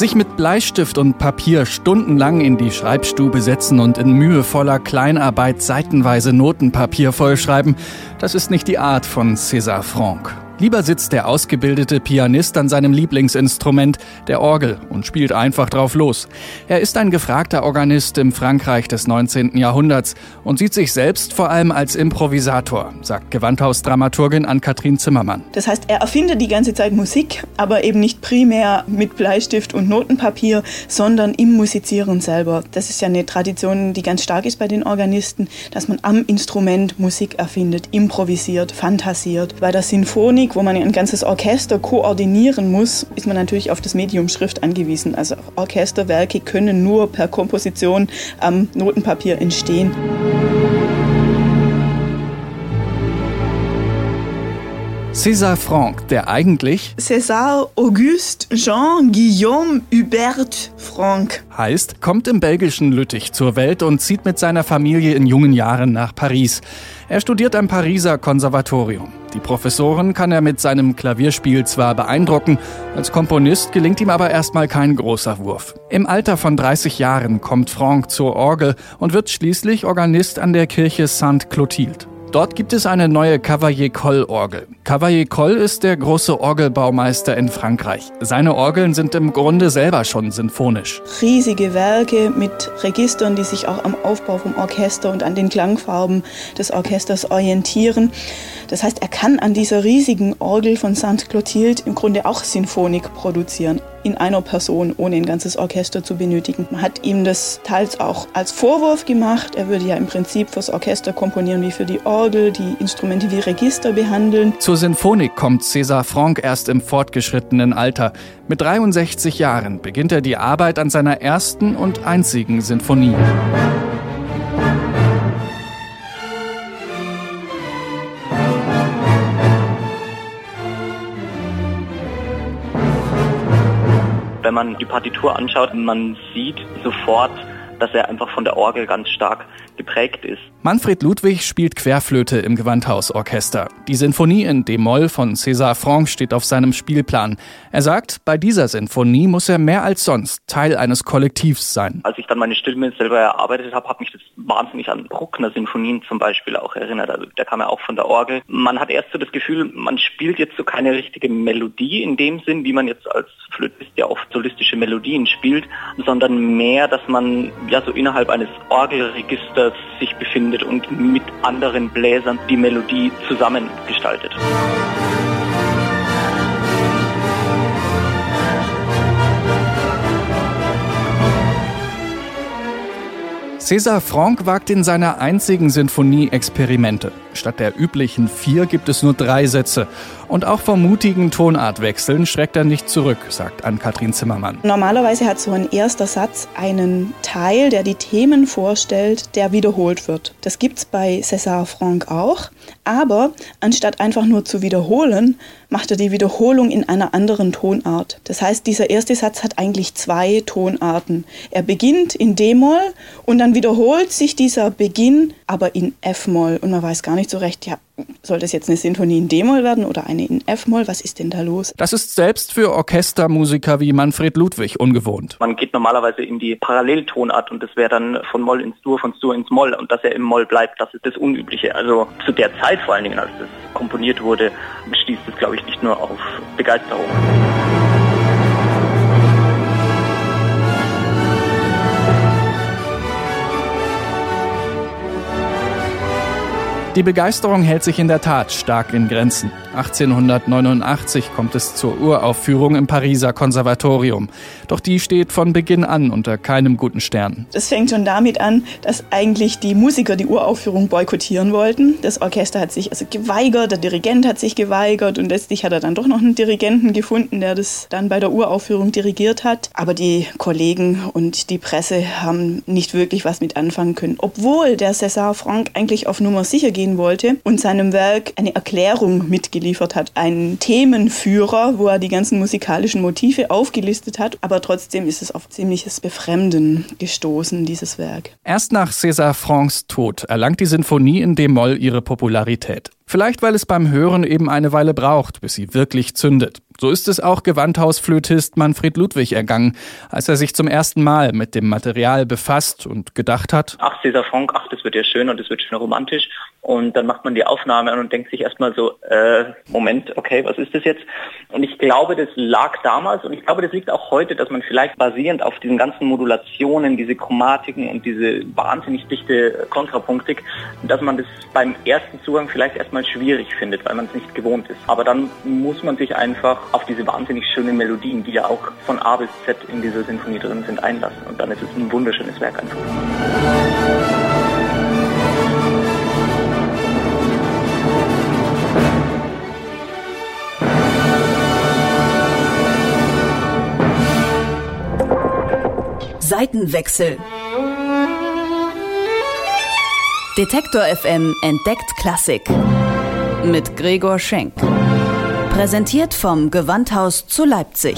Sich mit Bleistift und Papier stundenlang in die Schreibstube setzen und in mühevoller Kleinarbeit seitenweise Notenpapier vollschreiben, das ist nicht die Art von César Franck. Lieber sitzt der ausgebildete Pianist an seinem Lieblingsinstrument, der Orgel, und spielt einfach drauf los. Er ist ein gefragter Organist im Frankreich des 19. Jahrhunderts und sieht sich selbst vor allem als Improvisator, sagt Gewandhausdramaturgin Ann-Kathrin Zimmermann. Das heißt, er erfindet die ganze Zeit Musik, aber eben nicht primär mit Bleistift und Notenpapier, sondern im Musizieren selber. Das ist ja eine Tradition, die ganz stark ist bei den Organisten, dass man am Instrument Musik erfindet, improvisiert, fantasiert. Bei der Sinfonik Musik, wo man ein ganzes Orchester koordinieren muss, ist man natürlich auf das Medium Schrift angewiesen. Also Orchesterwerke können nur per Komposition am Notenpapier entstehen. César Franck, der eigentlich César Auguste Jean Guillaume Hubert Franck heißt, kommt im belgischen Lüttich zur Welt und zieht mit seiner Familie in jungen Jahren nach Paris. Er studiert am Pariser Konservatorium. Die Professoren kann er mit seinem Klavierspiel zwar beeindrucken, als Komponist gelingt ihm aber erstmal kein großer Wurf. Im Alter von 30 Jahren kommt Franck zur Orgel und wird schließlich Organist an der Kirche Sainte-Clotilde. Dort gibt es eine neue Cavalier-Coll-Orgel. Cavalier-Coll ist der große Orgelbaumeister in Frankreich. Seine Orgeln sind im Grunde selber schon sinfonisch. Riesige Werke mit Registern, die sich auch am Aufbau vom Orchester und an den Klangfarben des Orchesters orientieren. Das heißt, er kann an dieser riesigen Orgel von Sainte Clotilde im Grunde auch Sinfonik produzieren in einer Person, ohne ein ganzes Orchester zu benötigen. Man hat ihm das teils auch als Vorwurf gemacht. Er würde ja im Prinzip fürs Orchester komponieren wie für die Orgel, die Instrumente wie Register behandeln. Zur Sinfonik kommt César Franck erst im fortgeschrittenen Alter. Mit 63 Jahren beginnt er die Arbeit an seiner ersten und einzigen Sinfonie. Wenn man die Partitur anschaut, man sieht sofort, dass er einfach von der Orgel ganz stark geprägt ist. Manfred Ludwig spielt Querflöte im Gewandhausorchester. Die Sinfonie in D-Moll von César Franck steht auf seinem Spielplan. Er sagt, bei dieser Sinfonie muss er mehr als sonst Teil eines Kollektivs sein. Als ich dann meine Stimme selber erarbeitet habe, hat mich das wahnsinnig an Bruckner Sinfonien zum Beispiel auch erinnert. Also der kam ja auch von der Orgel. Man hat erst so das Gefühl, man spielt jetzt so keine richtige Melodie in dem Sinn, wie man jetzt als Flötist ja oft solistische Melodien spielt, sondern mehr, dass man ja so innerhalb eines Orgelregisters sich befindet und mit anderen Bläsern die Melodie zusammengestaltet. César Franck wagt in seiner einzigen Sinfonie Experimente. Statt der üblichen vier gibt es nur drei Sätze. Und auch vor mutigen Tonartwechseln schreckt er nicht zurück, sagt Ann-Kathrin Zimmermann. Normalerweise hat so ein erster Satz einen Teil, der die Themen vorstellt, der wiederholt wird. Das gibt's bei César Franck auch. Aber anstatt einfach nur zu wiederholen, macht er die Wiederholung in einer anderen Tonart. Das heißt, dieser erste Satz hat eigentlich zwei Tonarten. Er beginnt in D-Moll und dann wiederholt sich dieser Beginn aber in F-Moll. Und man weiß gar nicht so recht, ja, soll das jetzt eine Sinfonie in D-Moll werden oder eine in F-Moll? Was ist denn da los? Das ist selbst für Orchestermusiker wie Manfred Ludwig ungewohnt. Man geht normalerweise in die Paralleltonart und das wäre dann von Moll ins Dur, von Dur ins Moll und dass er im Moll bleibt, das ist das Unübliche. Also zu der Zeit vor allen Dingen, als das komponiert wurde, stieß das glaube ich nicht nur auf Begeisterung. Die Begeisterung hält sich in der Tat stark in Grenzen. 1889 kommt es zur Uraufführung im Pariser Konservatorium. Doch die steht von Beginn an unter keinem guten Stern. Das fängt schon damit an, dass eigentlich die Musiker die Uraufführung boykottieren wollten. Das Orchester hat sich also geweigert, der Dirigent hat sich geweigert und letztlich hat er dann doch noch einen Dirigenten gefunden, der das dann bei der Uraufführung dirigiert hat. Aber die Kollegen und die Presse haben nicht wirklich was mit anfangen können, obwohl der César Franck eigentlich auf Nummer sicher gehen wollte und seinem Werk eine Erklärung mitgeliefert hat, einen Themenführer, wo er die ganzen musikalischen Motive aufgelistet hat, aber trotzdem ist es auf ziemliches Befremden gestoßen, dieses Werk. Erst nach César Francs Tod erlangt die Sinfonie in D-Moll ihre Popularität. Vielleicht weil es beim Hören eben eine Weile braucht, bis sie wirklich zündet. So ist es auch Gewandhausflötist Manfred Ludwig ergangen, als er sich zum ersten Mal mit dem Material befasst und gedacht hat, ach, César Franck, ach, das wird ja schön und das wird schön romantisch. Und dann macht man die Aufnahme an und denkt sich erstmal so, äh, Moment, okay, was ist das jetzt? Und ich glaube, das lag damals und ich glaube, das liegt auch heute, dass man vielleicht basierend auf diesen ganzen Modulationen, diese Chromatiken und diese wahnsinnig dichte Kontrapunktik, dass man das beim ersten Zugang vielleicht erstmal schwierig findet, weil man es nicht gewohnt ist. Aber dann muss man sich einfach auf diese wahnsinnig schönen Melodien, die ja auch von A bis Z in dieser Sinfonie drin sind, einlassen. Und dann ist es ein wunderschönes Werk einfach. Seitenwechsel. Detektor FM entdeckt Klassik. Mit Gregor Schenk. Präsentiert vom Gewandhaus zu Leipzig.